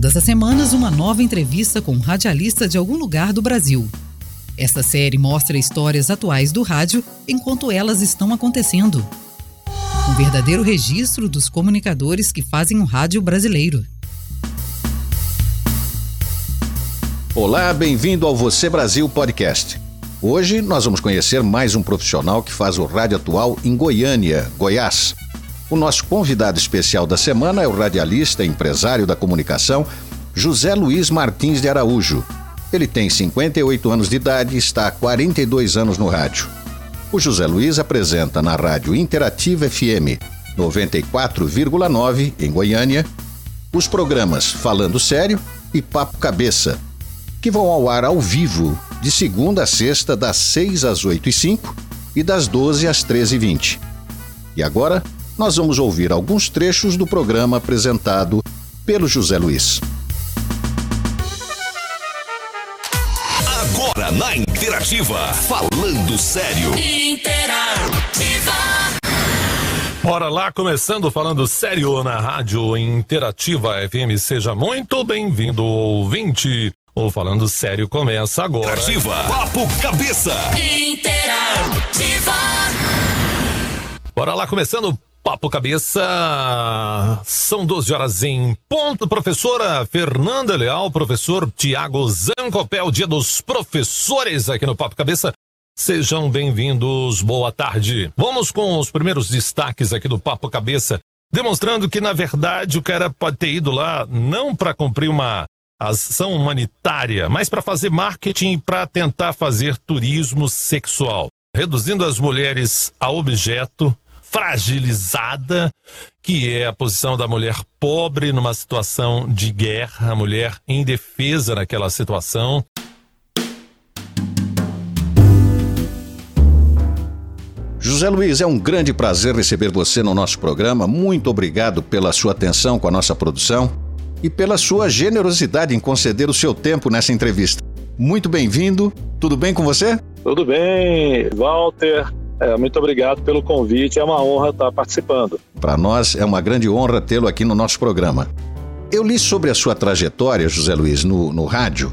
Todas as semanas, uma nova entrevista com um radialista de algum lugar do Brasil. Esta série mostra histórias atuais do rádio enquanto elas estão acontecendo. Um verdadeiro registro dos comunicadores que fazem o rádio brasileiro. Olá, bem-vindo ao Você Brasil Podcast. Hoje nós vamos conhecer mais um profissional que faz o rádio atual em Goiânia, Goiás. O nosso convidado especial da semana é o radialista e empresário da comunicação José Luiz Martins de Araújo. Ele tem 58 anos de idade e está há 42 anos no rádio. O José Luiz apresenta na Rádio Interativa FM 94,9 em Goiânia os programas Falando Sério e Papo Cabeça que vão ao ar ao vivo, de segunda a sexta, das 6 às 8 e 5 e das 12 às 13 e 20. E agora, nós vamos ouvir alguns trechos do programa apresentado pelo José Luiz. Agora na Interativa, falando sério. Interativa. Bora lá, começando falando sério na Rádio Interativa FM. Seja muito bem-vindo, ouvinte. O Falando Sério começa agora. Interativa. Papo Cabeça. Interativa. Bora lá, começando Papo Cabeça. São 12 horas em ponto. Professora Fernanda Leal, professor Tiago Zancopel, dia dos professores aqui no Papo Cabeça. Sejam bem-vindos, boa tarde. Vamos com os primeiros destaques aqui do Papo Cabeça, demonstrando que, na verdade, o cara pode ter ido lá não para cumprir uma ação humanitária, mas para fazer marketing para tentar fazer turismo sexual, reduzindo as mulheres a objeto fragilizada, que é a posição da mulher pobre numa situação de guerra, a mulher indefesa naquela situação. José Luiz, é um grande prazer receber você no nosso programa. Muito obrigado pela sua atenção com a nossa produção e pela sua generosidade em conceder o seu tempo nessa entrevista. Muito bem-vindo. Tudo bem com você? Tudo bem, Walter. É, muito obrigado pelo convite. É uma honra estar participando. Para nós é uma grande honra tê-lo aqui no nosso programa. Eu li sobre a sua trajetória, José Luiz, no, no rádio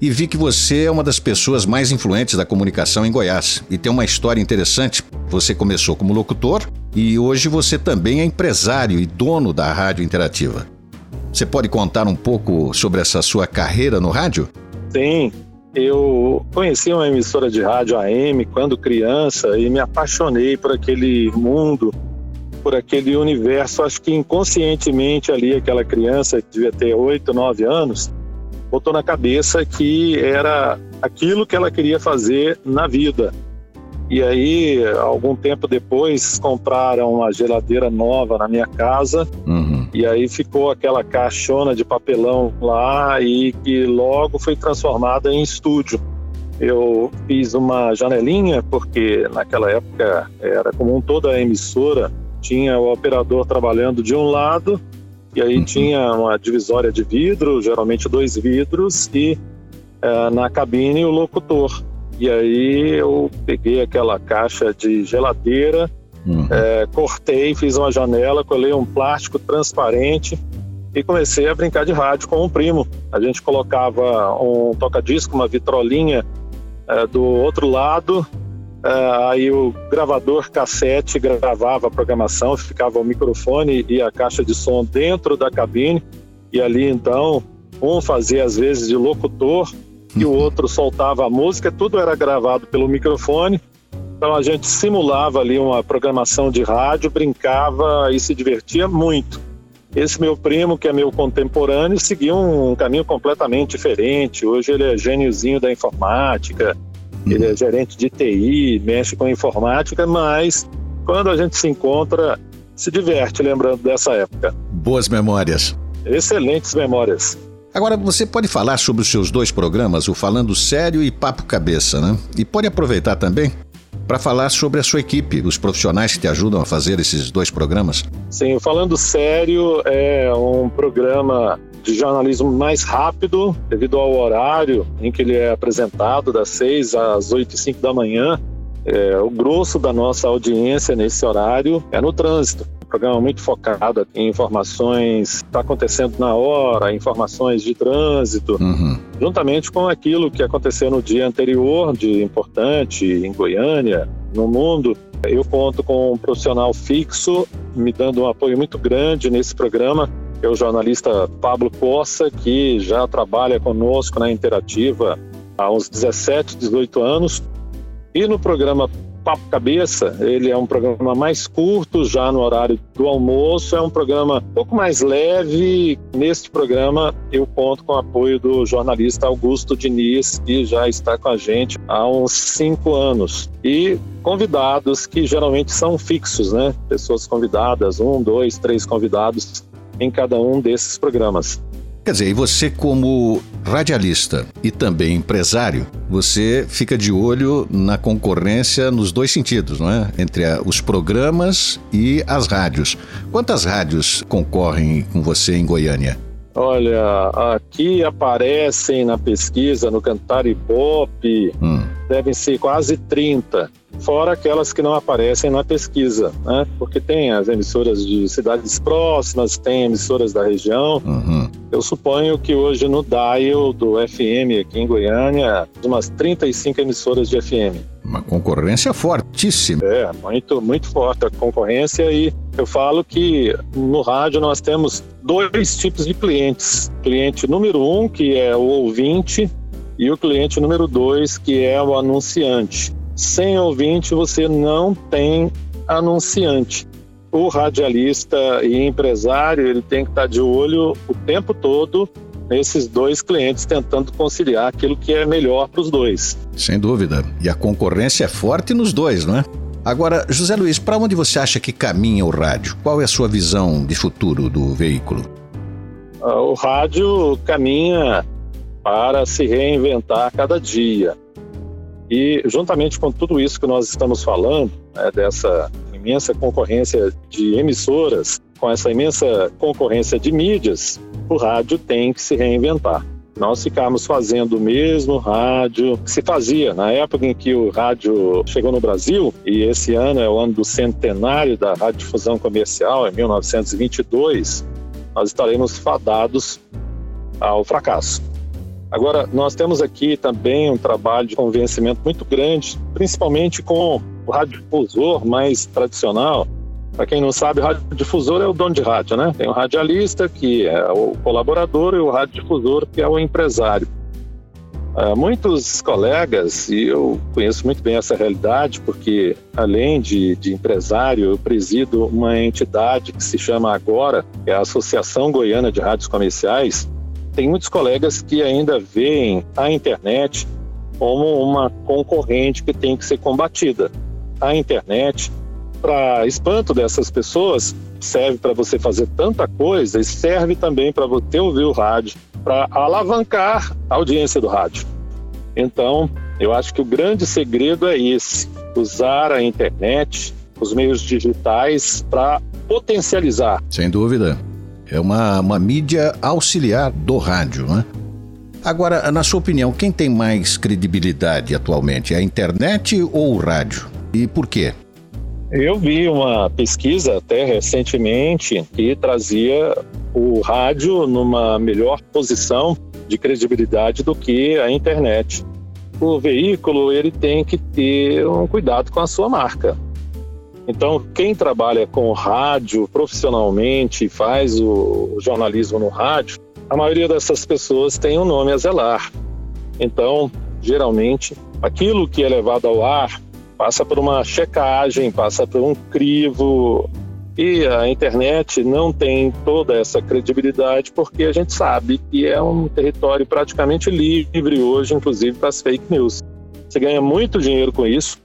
e vi que você é uma das pessoas mais influentes da comunicação em Goiás e tem uma história interessante. Você começou como locutor e hoje você também é empresário e dono da Rádio Interativa. Você pode contar um pouco sobre essa sua carreira no rádio? Sim, eu conheci uma emissora de rádio AM quando criança e me apaixonei por aquele mundo, por aquele universo. Acho que inconscientemente ali aquela criança que devia ter oito, nove anos botou na cabeça que era aquilo que ela queria fazer na vida. E aí, algum tempo depois, compraram uma geladeira nova na minha casa. Uhum. E aí ficou aquela caixona de papelão lá e que logo foi transformada em estúdio. Eu fiz uma janelinha, porque naquela época era comum toda a emissora tinha o operador trabalhando de um lado e aí uhum. tinha uma divisória de vidro, geralmente dois vidros, e uh, na cabine o locutor. E aí eu peguei aquela caixa de geladeira, uhum. é, cortei, fiz uma janela, colei um plástico transparente e comecei a brincar de rádio com um primo. A gente colocava um toca-disco, uma vitrolinha é, do outro lado, é, aí o gravador cassete gravava a programação, ficava o microfone e a caixa de som dentro da cabine, e ali então um fazia às vezes de locutor e o outro soltava a música, tudo era gravado pelo microfone. Então a gente simulava ali uma programação de rádio, brincava e se divertia muito. Esse meu primo, que é meu contemporâneo, seguiu um caminho completamente diferente. Hoje ele é gêniozinho da informática, ele é gerente de TI, mexe com informática, mas quando a gente se encontra, se diverte lembrando dessa época. Boas memórias. Excelentes memórias. Agora, você pode falar sobre os seus dois programas, o Falando Sério e Papo Cabeça, né? E pode aproveitar também para falar sobre a sua equipe, os profissionais que te ajudam a fazer esses dois programas. Sim, Falando Sério é um programa de jornalismo mais rápido, devido ao horário em que ele é apresentado, das 6 às 8 e 5 da manhã. É, o grosso da nossa audiência nesse horário é no trânsito programa muito focado em informações que está acontecendo na hora, informações de trânsito, uhum. juntamente com aquilo que aconteceu no dia anterior de importante em Goiânia, no mundo. Eu conto com um profissional fixo me dando um apoio muito grande nesse programa, é o jornalista Pablo Cossa, que já trabalha conosco na Interativa há uns 17, 18 anos. E no programa Papo Cabeça, ele é um programa mais curto, já no horário do almoço, é um programa um pouco mais leve. Neste programa, eu conto com o apoio do jornalista Augusto Diniz, que já está com a gente há uns cinco anos. E convidados que geralmente são fixos, né? Pessoas convidadas, um, dois, três convidados em cada um desses programas. Quer dizer, e você como radialista e também empresário, você fica de olho na concorrência nos dois sentidos, não é? Entre a, os programas e as rádios. Quantas rádios concorrem com você em Goiânia? Olha, aqui aparecem na pesquisa, no Cantar Ibope, hum. devem ser quase 30 fora aquelas que não aparecem na pesquisa, né? Porque tem as emissoras de cidades próximas, tem emissoras da região. Uhum. Eu suponho que hoje no dial do FM aqui em Goiânia, umas 35 emissoras de FM. Uma concorrência fortíssima. É, muito, muito forte a concorrência e eu falo que no rádio nós temos dois tipos de clientes. Cliente número um, que é o ouvinte, e o cliente número dois, que é o anunciante. Sem ouvinte, você não tem anunciante. O radialista e empresário, ele tem que estar de olho o tempo todo nesses dois clientes, tentando conciliar aquilo que é melhor para os dois. Sem dúvida. E a concorrência é forte nos dois, não é? Agora, José Luiz, para onde você acha que caminha o rádio? Qual é a sua visão de futuro do veículo? Ah, o rádio caminha para se reinventar a cada dia. E, juntamente com tudo isso que nós estamos falando, né, dessa imensa concorrência de emissoras, com essa imensa concorrência de mídias, o rádio tem que se reinventar. Nós ficamos fazendo o mesmo rádio que se fazia na época em que o rádio chegou no Brasil, e esse ano é o ano do centenário da radiodifusão comercial, em 1922, nós estaremos fadados ao fracasso. Agora, nós temos aqui também um trabalho de convencimento muito grande, principalmente com o radiodifusor mais tradicional. Para quem não sabe, radiodifusor é o dono de rádio, né? Tem o radialista, que é o colaborador, e o radiodifusor, que é o empresário. Uh, muitos colegas, e eu conheço muito bem essa realidade, porque além de, de, empresário, eu presido uma entidade que se chama Agora, que é a Associação Goiana de Rádios Comerciais, tem muitos colegas que ainda veem a internet como uma concorrente que tem que ser combatida. A internet, para espanto dessas pessoas, serve para você fazer tanta coisa e serve também para você ouvir o rádio, para alavancar a audiência do rádio. Então, eu acho que o grande segredo é esse: usar a internet, os meios digitais para potencializar. Sem dúvida. É uma, uma mídia auxiliar do rádio, né? Agora, na sua opinião, quem tem mais credibilidade atualmente? A internet ou o rádio? E por quê? Eu vi uma pesquisa até recentemente que trazia o rádio numa melhor posição de credibilidade do que a internet. O veículo ele tem que ter um cuidado com a sua marca. Então, quem trabalha com rádio profissionalmente, faz o jornalismo no rádio, a maioria dessas pessoas tem um nome a zelar. Então, geralmente, aquilo que é levado ao ar passa por uma checagem, passa por um crivo. E a internet não tem toda essa credibilidade porque a gente sabe que é um território praticamente livre hoje, inclusive para as fake news. Você ganha muito dinheiro com isso,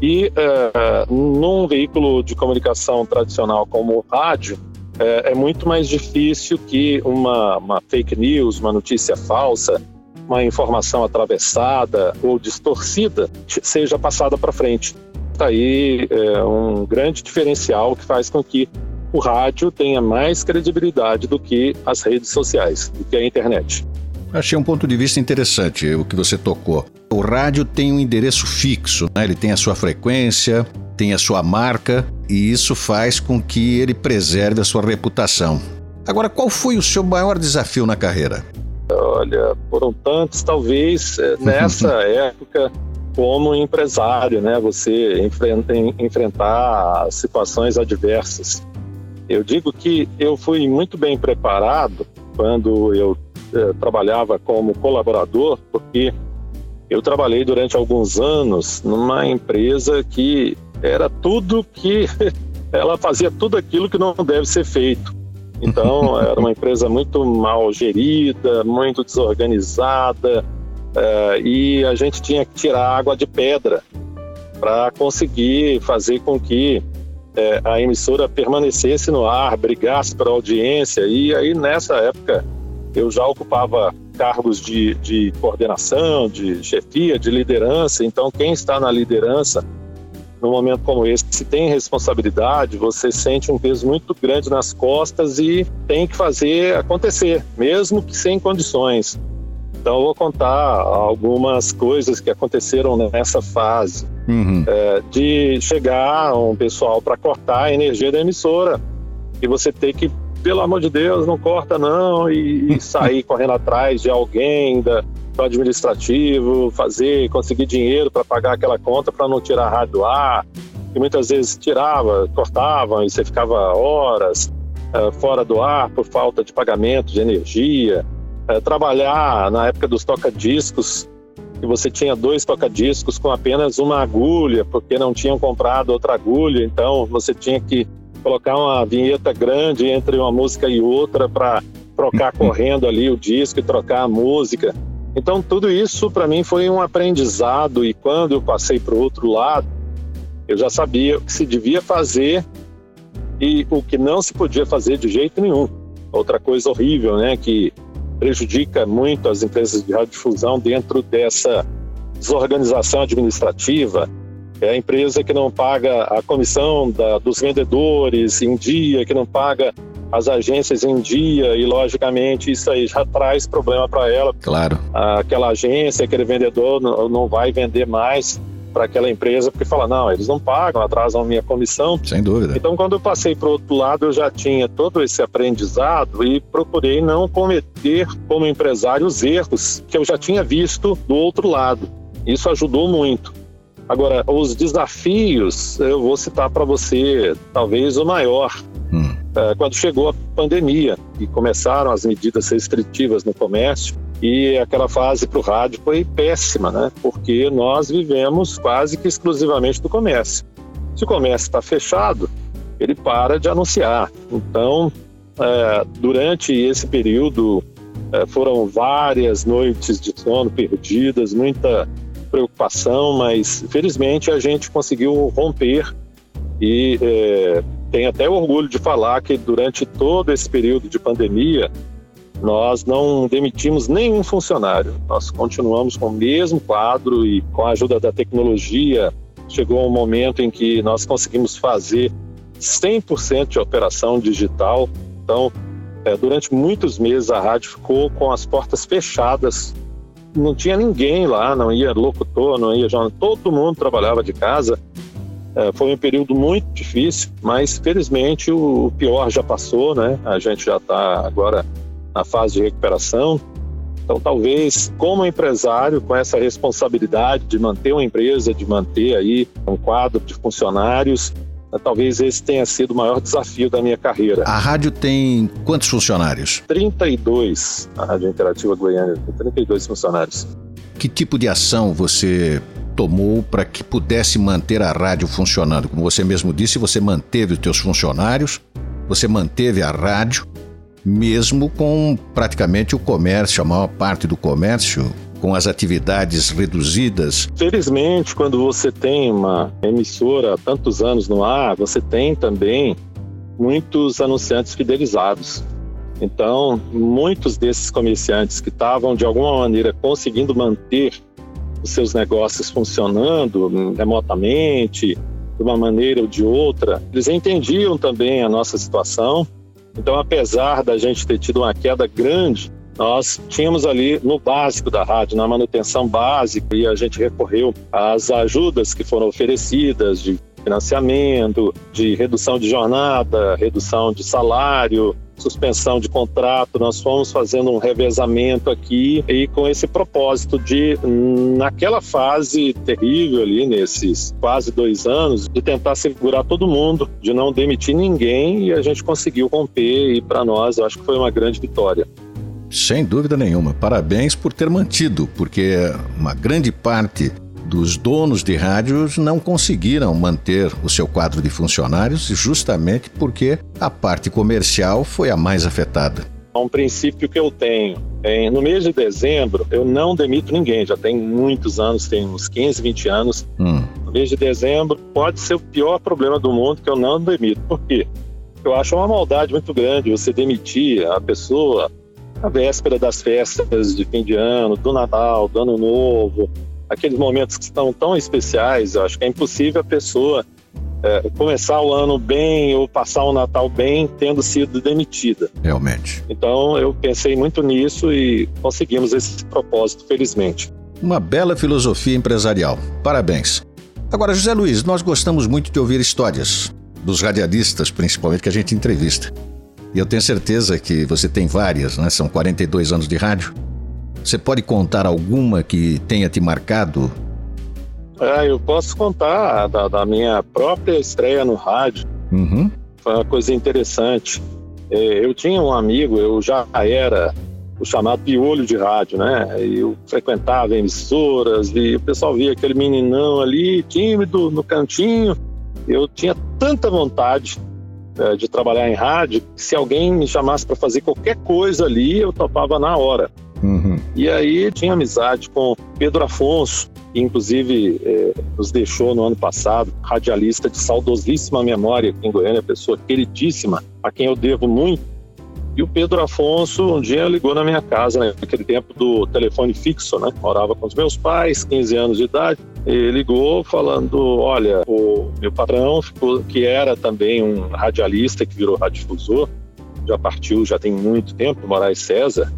e é, num veículo de comunicação tradicional como o rádio, é, é muito mais difícil que uma, uma fake news, uma notícia falsa, uma informação atravessada ou distorcida seja passada para frente. Está aí é, um grande diferencial que faz com que o rádio tenha mais credibilidade do que as redes sociais, do que a internet. Achei um ponto de vista interessante o que você tocou. O rádio tem um endereço fixo, né? ele tem a sua frequência, tem a sua marca e isso faz com que ele preserve a sua reputação. Agora, qual foi o seu maior desafio na carreira? Olha, foram tantos, talvez eh, nessa época, como empresário, né? Você enfrenta, enfrentar situações adversas. Eu digo que eu fui muito bem preparado quando eu eh, trabalhava como colaborador, porque eu trabalhei durante alguns anos numa empresa que era tudo que ela fazia tudo aquilo que não deve ser feito. Então era uma empresa muito mal gerida, muito desorganizada uh, e a gente tinha que tirar água de pedra para conseguir fazer com que uh, a emissora permanecesse no ar, brigasse para audiência e aí nessa época eu já ocupava cargos de, de coordenação, de chefia, de liderança. Então, quem está na liderança, num momento como esse, se tem responsabilidade, você sente um peso muito grande nas costas e tem que fazer acontecer, mesmo que sem condições. Então, eu vou contar algumas coisas que aconteceram nessa fase. Uhum. É, de chegar um pessoal para cortar a energia da emissora e você ter que pelo amor de Deus, não corta não, e, e sair correndo atrás de alguém da, administrativo, fazer, conseguir dinheiro para pagar aquela conta para não tirar a rádio do ar. E muitas vezes tirava, cortavam e você ficava horas uh, fora do ar por falta de pagamento de energia. Uh, trabalhar na época dos toca-discos, que você tinha dois toca-discos com apenas uma agulha, porque não tinham comprado outra agulha, então você tinha que colocar uma vinheta grande entre uma música e outra para trocar correndo ali o disco e trocar a música. Então tudo isso para mim foi um aprendizado e quando eu passei para o outro lado, eu já sabia o que se devia fazer e o que não se podia fazer de jeito nenhum. Outra coisa horrível, né, que prejudica muito as empresas de radiodifusão dentro dessa desorganização administrativa, é a empresa que não paga a comissão da, dos vendedores em dia, que não paga as agências em dia e logicamente isso aí já traz problema para ela. Claro. Aquela agência, aquele vendedor não, vai vender mais para aquela empresa porque fala não, eles não pagam, atrasam a minha comissão. Sem dúvida. Então quando eu passei para o outro lado eu já tinha todo esse aprendizado e procurei não cometer como empresário os erros que eu já tinha visto do outro lado. Isso ajudou muito. Agora, os desafios, eu vou citar para você, talvez o maior. É, quando chegou a pandemia e começaram as medidas restritivas no comércio, e aquela fase para o rádio foi péssima, né? Porque nós vivemos quase que exclusivamente do comércio. Se o comércio está fechado, ele para de anunciar. Então, é, durante esse período, é, foram várias noites de sono perdidas, muita preocupação, mas felizmente a gente conseguiu romper e é, tem até orgulho de falar que durante todo esse período de pandemia nós não demitimos nenhum funcionário. Nós continuamos com o mesmo quadro e com a ajuda da tecnologia chegou um momento em que nós conseguimos fazer 100% de operação digital. Então, é, durante muitos meses a rádio ficou com as portas fechadas não tinha ninguém lá, não ia locutor, não ia jornal, todo mundo trabalhava de casa. É, foi um período muito difícil, mas felizmente o pior já passou, né? A gente já está agora na fase de recuperação. Então, talvez, como empresário, com essa responsabilidade de manter uma empresa, de manter aí um quadro de funcionários, Talvez esse tenha sido o maior desafio da minha carreira. A rádio tem quantos funcionários? 32. A Rádio Interativa Goiânia tem 32 funcionários. Que tipo de ação você tomou para que pudesse manter a rádio funcionando? Como você mesmo disse, você manteve os teus funcionários, você manteve a rádio, mesmo com praticamente o comércio, a maior parte do comércio com as atividades reduzidas? Felizmente, quando você tem uma emissora há tantos anos no ar, você tem também muitos anunciantes fidelizados. Então, muitos desses comerciantes que estavam de alguma maneira conseguindo manter os seus negócios funcionando remotamente, de uma maneira ou de outra, eles entendiam também a nossa situação. Então, apesar da gente ter tido uma queda grande nós tínhamos ali no básico da rádio, na manutenção básica, e a gente recorreu às ajudas que foram oferecidas de financiamento, de redução de jornada, redução de salário, suspensão de contrato, nós fomos fazendo um revezamento aqui e com esse propósito de, naquela fase terrível ali, nesses quase dois anos, de tentar segurar todo mundo, de não demitir ninguém e a gente conseguiu romper e para nós eu acho que foi uma grande vitória. Sem dúvida nenhuma. Parabéns por ter mantido, porque uma grande parte dos donos de rádios não conseguiram manter o seu quadro de funcionários justamente porque a parte comercial foi a mais afetada. Um princípio que eu tenho, no mês de dezembro, eu não demito ninguém, já tem muitos anos, tem uns 15, 20 anos. Hum. No mês de dezembro pode ser o pior problema do mundo que eu não demito. Por quê? Eu acho uma maldade muito grande você demitir a pessoa na véspera das festas de fim de ano, do Natal, do Ano Novo, aqueles momentos que estão tão especiais, eu acho que é impossível a pessoa é, começar o ano bem ou passar o Natal bem tendo sido demitida. Realmente. Então eu pensei muito nisso e conseguimos esse propósito, felizmente. Uma bela filosofia empresarial. Parabéns. Agora, José Luiz, nós gostamos muito de ouvir histórias, dos radialistas principalmente que a gente entrevista. E eu tenho certeza que você tem várias, né? São 42 anos de rádio. Você pode contar alguma que tenha te marcado? É, eu posso contar da, da minha própria estreia no rádio. Uhum. Foi uma coisa interessante. É, eu tinha um amigo, eu já era o chamado piolho de rádio, né? Eu frequentava emissoras e o pessoal via aquele meninão ali, tímido, no cantinho. Eu tinha tanta vontade é, de trabalhar em rádio que se alguém me chamasse para fazer qualquer coisa ali, eu topava na hora. Uhum. E aí tinha amizade com Pedro Afonso, que inclusive é, nos deixou no ano passado, radialista de saudosíssima memória aqui em Goiânia, pessoa queridíssima, a quem eu devo muito. E o Pedro Afonso um dia ligou na minha casa, né, naquele tempo do telefone fixo, né? Morava com os meus pais, 15 anos de idade. Ele ligou falando: Olha, o meu patrão, que era também um radialista que virou radiodifusor, já partiu, já tem muito tempo, Moraes César,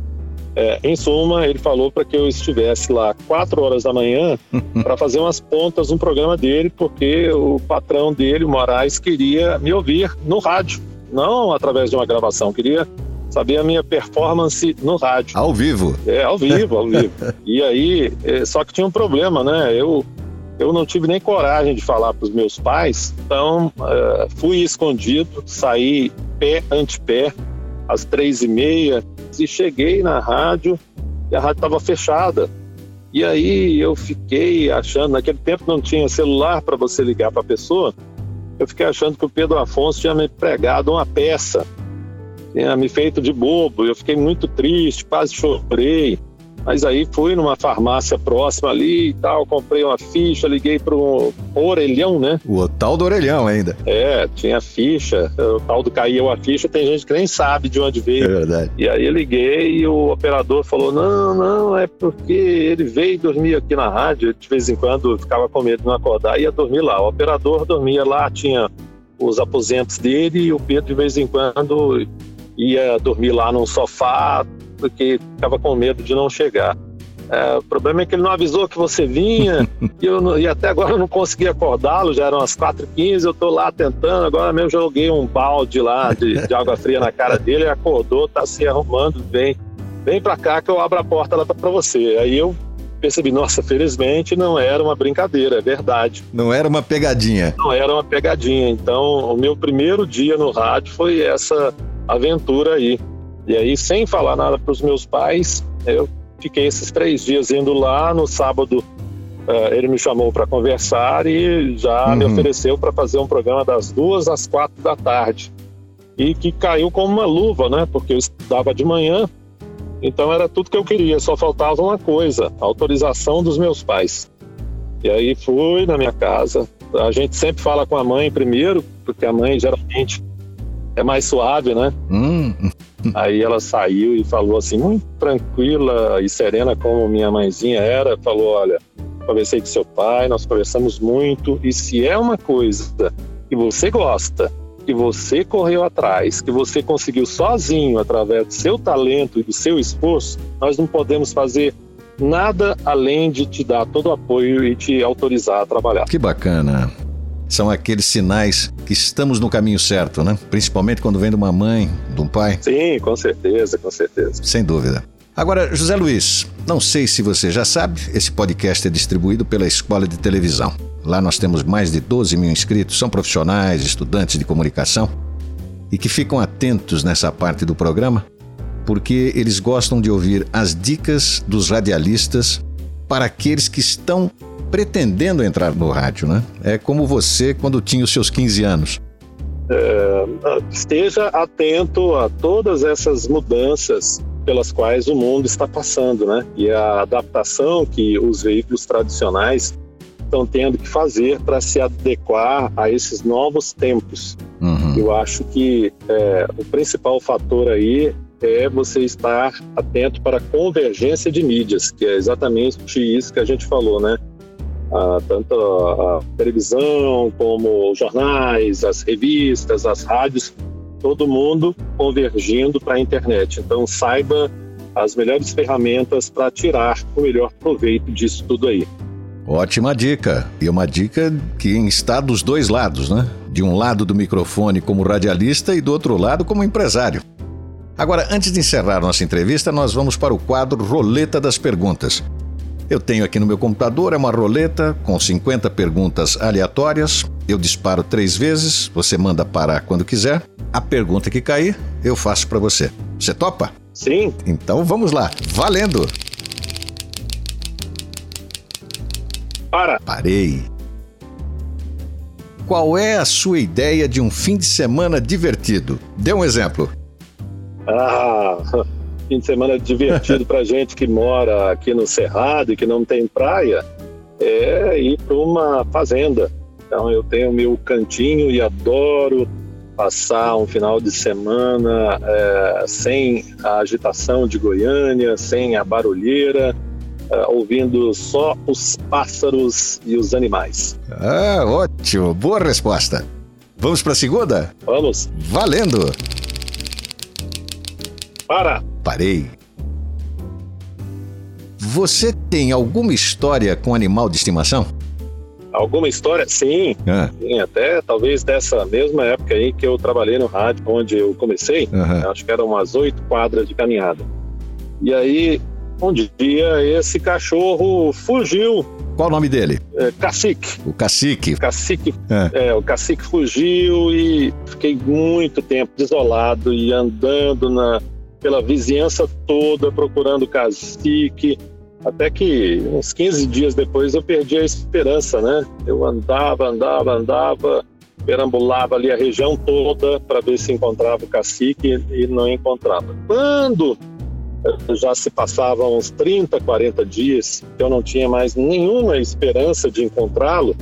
é, em suma, ele falou para que eu estivesse lá quatro horas da manhã para fazer umas pontas no programa dele, porque o patrão dele, Moraes, queria me ouvir no rádio, não através de uma gravação, queria saber a minha performance no rádio. Ao vivo? É, ao vivo, ao vivo. E aí, é, só que tinha um problema, né? Eu, eu não tive nem coragem de falar para os meus pais, então é, fui escondido, saí pé ante pé, às três e meia, e cheguei na rádio e a rádio estava fechada. E aí eu fiquei achando, naquele tempo não tinha celular para você ligar para a pessoa, eu fiquei achando que o Pedro Afonso tinha me pregado uma peça, tinha me feito de bobo, eu fiquei muito triste, quase chorei. Mas aí fui numa farmácia próxima ali e tal, comprei uma ficha, liguei para um orelhão, né? O tal do orelhão ainda. É, tinha ficha, o tal do caiu a ficha, tem gente que nem sabe de onde veio. É verdade. E aí eu liguei e o operador falou: não, não, é porque ele veio dormir aqui na rádio, de vez em quando ficava com medo de não acordar e ia dormir lá. O operador dormia lá, tinha os aposentos dele e o Pedro de vez em quando ia dormir lá num sofá, porque ficava com medo de não chegar. É, o problema é que ele não avisou que você vinha e, eu, e até agora eu não consegui acordá-lo, já eram as 4h15, eu estou lá tentando, agora mesmo joguei um balde lá de, de água fria na cara dele, ele acordou, está se arrumando, vem, vem para cá que eu abro a porta lá para você. Aí eu percebi, nossa, felizmente não era uma brincadeira, é verdade. Não era uma pegadinha. Não era uma pegadinha. Então, o meu primeiro dia no rádio foi essa aventura aí. E aí, sem falar nada para os meus pais, eu fiquei esses três dias indo lá. No sábado, uh, ele me chamou para conversar e já uhum. me ofereceu para fazer um programa das duas às quatro da tarde. E que caiu como uma luva, né? Porque eu estudava de manhã, então era tudo que eu queria. Só faltava uma coisa: a autorização dos meus pais. E aí fui na minha casa. A gente sempre fala com a mãe primeiro, porque a mãe geralmente é mais suave, né? Hum. Aí ela saiu e falou assim, muito tranquila e serena como minha mãezinha era, falou, olha, conversei com seu pai, nós conversamos muito e se é uma coisa que você gosta, que você correu atrás, que você conseguiu sozinho através do seu talento e do seu esforço, nós não podemos fazer nada além de te dar todo o apoio e te autorizar a trabalhar. Que bacana. São aqueles sinais que estamos no caminho certo, né? Principalmente quando vem de uma mãe, de um pai. Sim, com certeza, com certeza. Sem dúvida. Agora, José Luiz, não sei se você já sabe, esse podcast é distribuído pela Escola de Televisão. Lá nós temos mais de 12 mil inscritos, são profissionais, estudantes de comunicação e que ficam atentos nessa parte do programa porque eles gostam de ouvir as dicas dos radialistas para aqueles que estão pretendendo entrar no rádio, né? É como você quando tinha os seus 15 anos. É, esteja atento a todas essas mudanças pelas quais o mundo está passando, né? E a adaptação que os veículos tradicionais estão tendo que fazer para se adequar a esses novos tempos. Uhum. Eu acho que é, o principal fator aí é você estar atento para a convergência de mídias, que é exatamente isso que a gente falou, né? Ah, tanto a, a televisão como os jornais, as revistas, as rádios, todo mundo convergindo para a internet. Então saiba as melhores ferramentas para tirar o melhor proveito disso tudo aí. Ótima dica. E uma dica que está dos dois lados, né? De um lado do microfone como radialista e do outro lado como empresário. Agora, antes de encerrar nossa entrevista, nós vamos para o quadro Roleta das Perguntas. Eu tenho aqui no meu computador é uma roleta com 50 perguntas aleatórias. Eu disparo três vezes, você manda parar quando quiser. A pergunta que cair, eu faço para você. Você topa? Sim. Então vamos lá. Valendo! Para. Parei. Qual é a sua ideia de um fim de semana divertido? Dê um exemplo. Ah, fim de semana divertido para gente que mora aqui no Cerrado e que não tem praia é ir para uma fazenda. Então eu tenho meu cantinho e adoro passar um final de semana é, sem a agitação de Goiânia, sem a barulheira, é, ouvindo só os pássaros e os animais. Ah, ótimo, boa resposta. Vamos para a segunda? Vamos. Valendo! Para! Parei. Você tem alguma história com animal de estimação? Alguma história? Sim. Ah. Sim, até talvez dessa mesma época aí que eu trabalhei no rádio, onde eu comecei, uhum. acho que eram umas oito quadras de caminhada. E aí, um dia, esse cachorro fugiu. Qual o nome dele? É, cacique. O cacique. Cacique. É. é. o cacique fugiu e fiquei muito tempo desolado e andando na, pela vizinhança toda procurando cacique, até que uns 15 dias depois eu perdi a esperança, né? Eu andava, andava, andava, perambulava ali a região toda para ver se encontrava o cacique e não encontrava. Quando já se passavam uns 30, 40 dias, eu não tinha mais nenhuma esperança de encontrá-lo,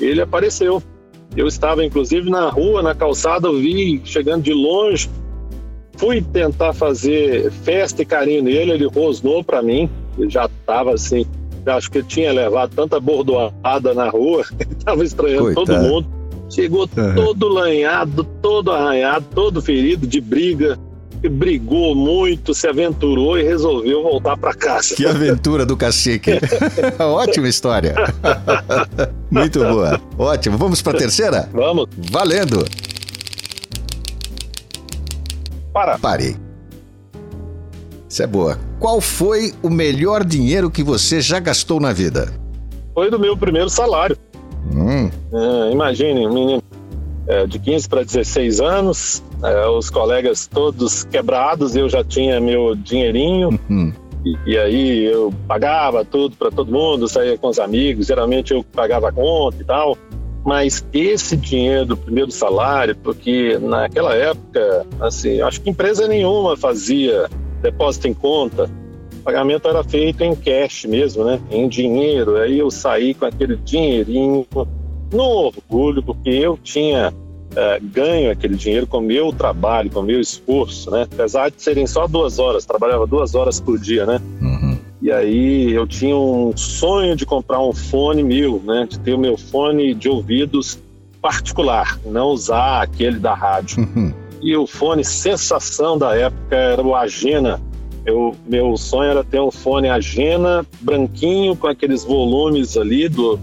ele apareceu. Eu estava inclusive na rua, na calçada, eu vi chegando de longe, fui tentar fazer festa e carinho nele, ele rosnou para mim, ele já estava assim, acho que tinha levado tanta bordoada na rua, estava estranhando Coitado. todo mundo. Chegou uhum. todo lanhado, todo arranhado, todo ferido de briga, brigou muito, se aventurou e resolveu voltar para casa. Que aventura do cacique. Ótima história. muito boa. Ótimo. Vamos para a terceira? Vamos. Valendo. Para. Parei. Isso é boa. Qual foi o melhor dinheiro que você já gastou na vida? Foi do meu primeiro salário. Hum. É, imagine, um menino é, de 15 para 16 anos, é, os colegas todos quebrados, eu já tinha meu dinheirinho. Uhum. E, e, aí eu pagava tudo para todo mundo, saía com os amigos, geralmente eu pagava a conta e tal. Mas esse dinheiro do primeiro salário, porque naquela época, assim, acho que empresa nenhuma fazia depósito em conta. O pagamento era feito em cash mesmo, né? Em dinheiro. Aí eu saí com aquele dinheirinho no orgulho, porque eu tinha é, ganho aquele dinheiro com meu trabalho, com meu esforço, né? Apesar de serem só duas horas, trabalhava duas horas por dia, né? E aí eu tinha um sonho de comprar um fone meu, né? De ter o meu fone de ouvidos particular, não usar aquele da rádio. Uhum. E o fone sensação da época era o Agena. Eu, meu sonho era ter um fone Agena branquinho com aqueles volumes ali do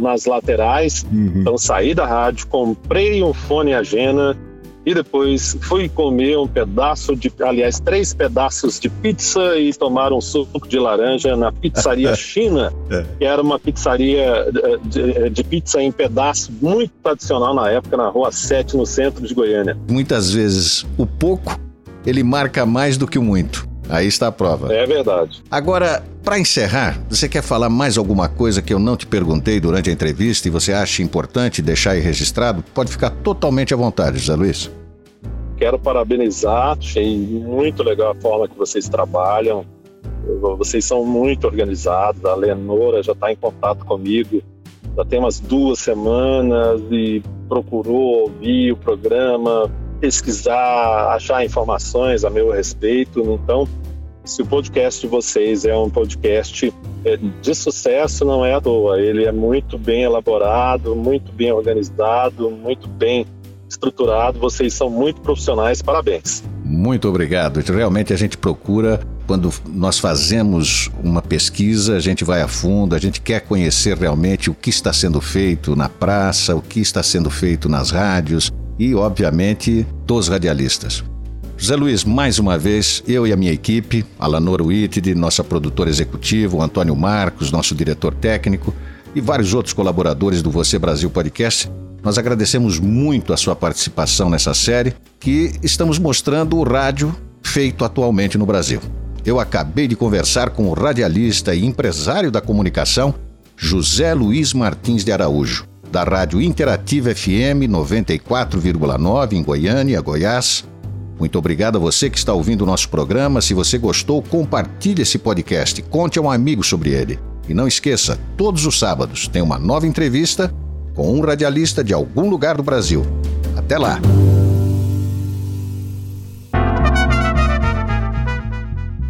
nas laterais. Uhum. Então saí da rádio, comprei um fone agena e depois fui comer um pedaço de, aliás, três pedaços de pizza e tomar um suco de laranja na pizzaria China, é. que era uma pizzaria eh, de, de, pizza em pedaço muito tradicional na época, na Rua 7, no centro de Goiânia. Muitas vezes o pouco ele marca mais do que o muito. Aí está a prova. É verdade. Agora, para encerrar, você quer falar mais alguma coisa que eu não te perguntei durante a entrevista e você acha importante deixar aí registrado? Pode ficar totalmente à vontade, José Luiz. Quero parabenizar, achei muito legal a forma que vocês trabalham. Vocês são muito organizados. A Lenora já está em contato comigo já tem umas duas semanas e procurou ouvir o programa, pesquisar, achar informações a meu respeito. Então, se o podcast de vocês é um podcast é, de sucesso, não é à toa. Ele é muito bem elaborado, muito bem organizado, muito bem estruturado. Vocês são muito profissionais. Parabéns. Muito obrigado. Realmente a gente procura quando nós fazemos uma pesquisa, a gente vai a fundo, a gente quer conhecer realmente o que está sendo feito na praça, o que está sendo feito nas rádios, e, obviamente, dos radialistas. José Luiz, mais uma vez, eu e a minha equipe, Alanor Whitted, nossa produtora executiva, o Antônio Marcos, nosso diretor técnico e vários outros colaboradores do Você Brasil Podcast, nós agradecemos muito a sua participação nessa série que estamos mostrando o rádio feito atualmente no Brasil. Eu acabei de conversar com o radialista e empresário da comunicação José Luiz Martins de Araújo da Rádio Interativa FM 94,9 em Goiânia, Goiás. Muito obrigado a você que está ouvindo o nosso programa. Se você gostou, compartilhe esse podcast, conte a um amigo sobre ele. E não esqueça, todos os sábados tem uma nova entrevista com um radialista de algum lugar do Brasil. Até lá!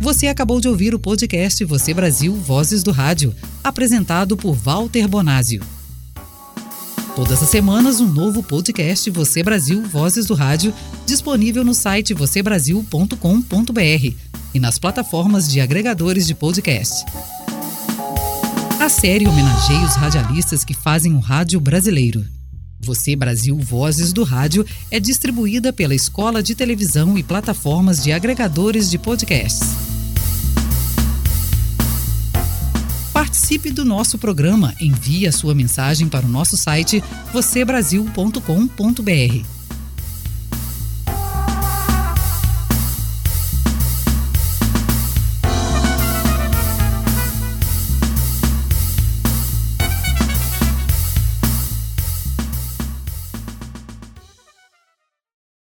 Você acabou de ouvir o podcast Você Brasil Vozes do Rádio, apresentado por Walter Bonásio. Todas as semanas, um novo podcast Você Brasil Vozes do Rádio, disponível no site vocêbrasil.com.br e nas plataformas de agregadores de podcast. A série homenageia os radialistas que fazem o rádio brasileiro. Você Brasil Vozes do Rádio é distribuída pela Escola de Televisão e plataformas de agregadores de podcasts. Participe do nosso programa. Envie a sua mensagem para o nosso site vocêbrasil.com.br.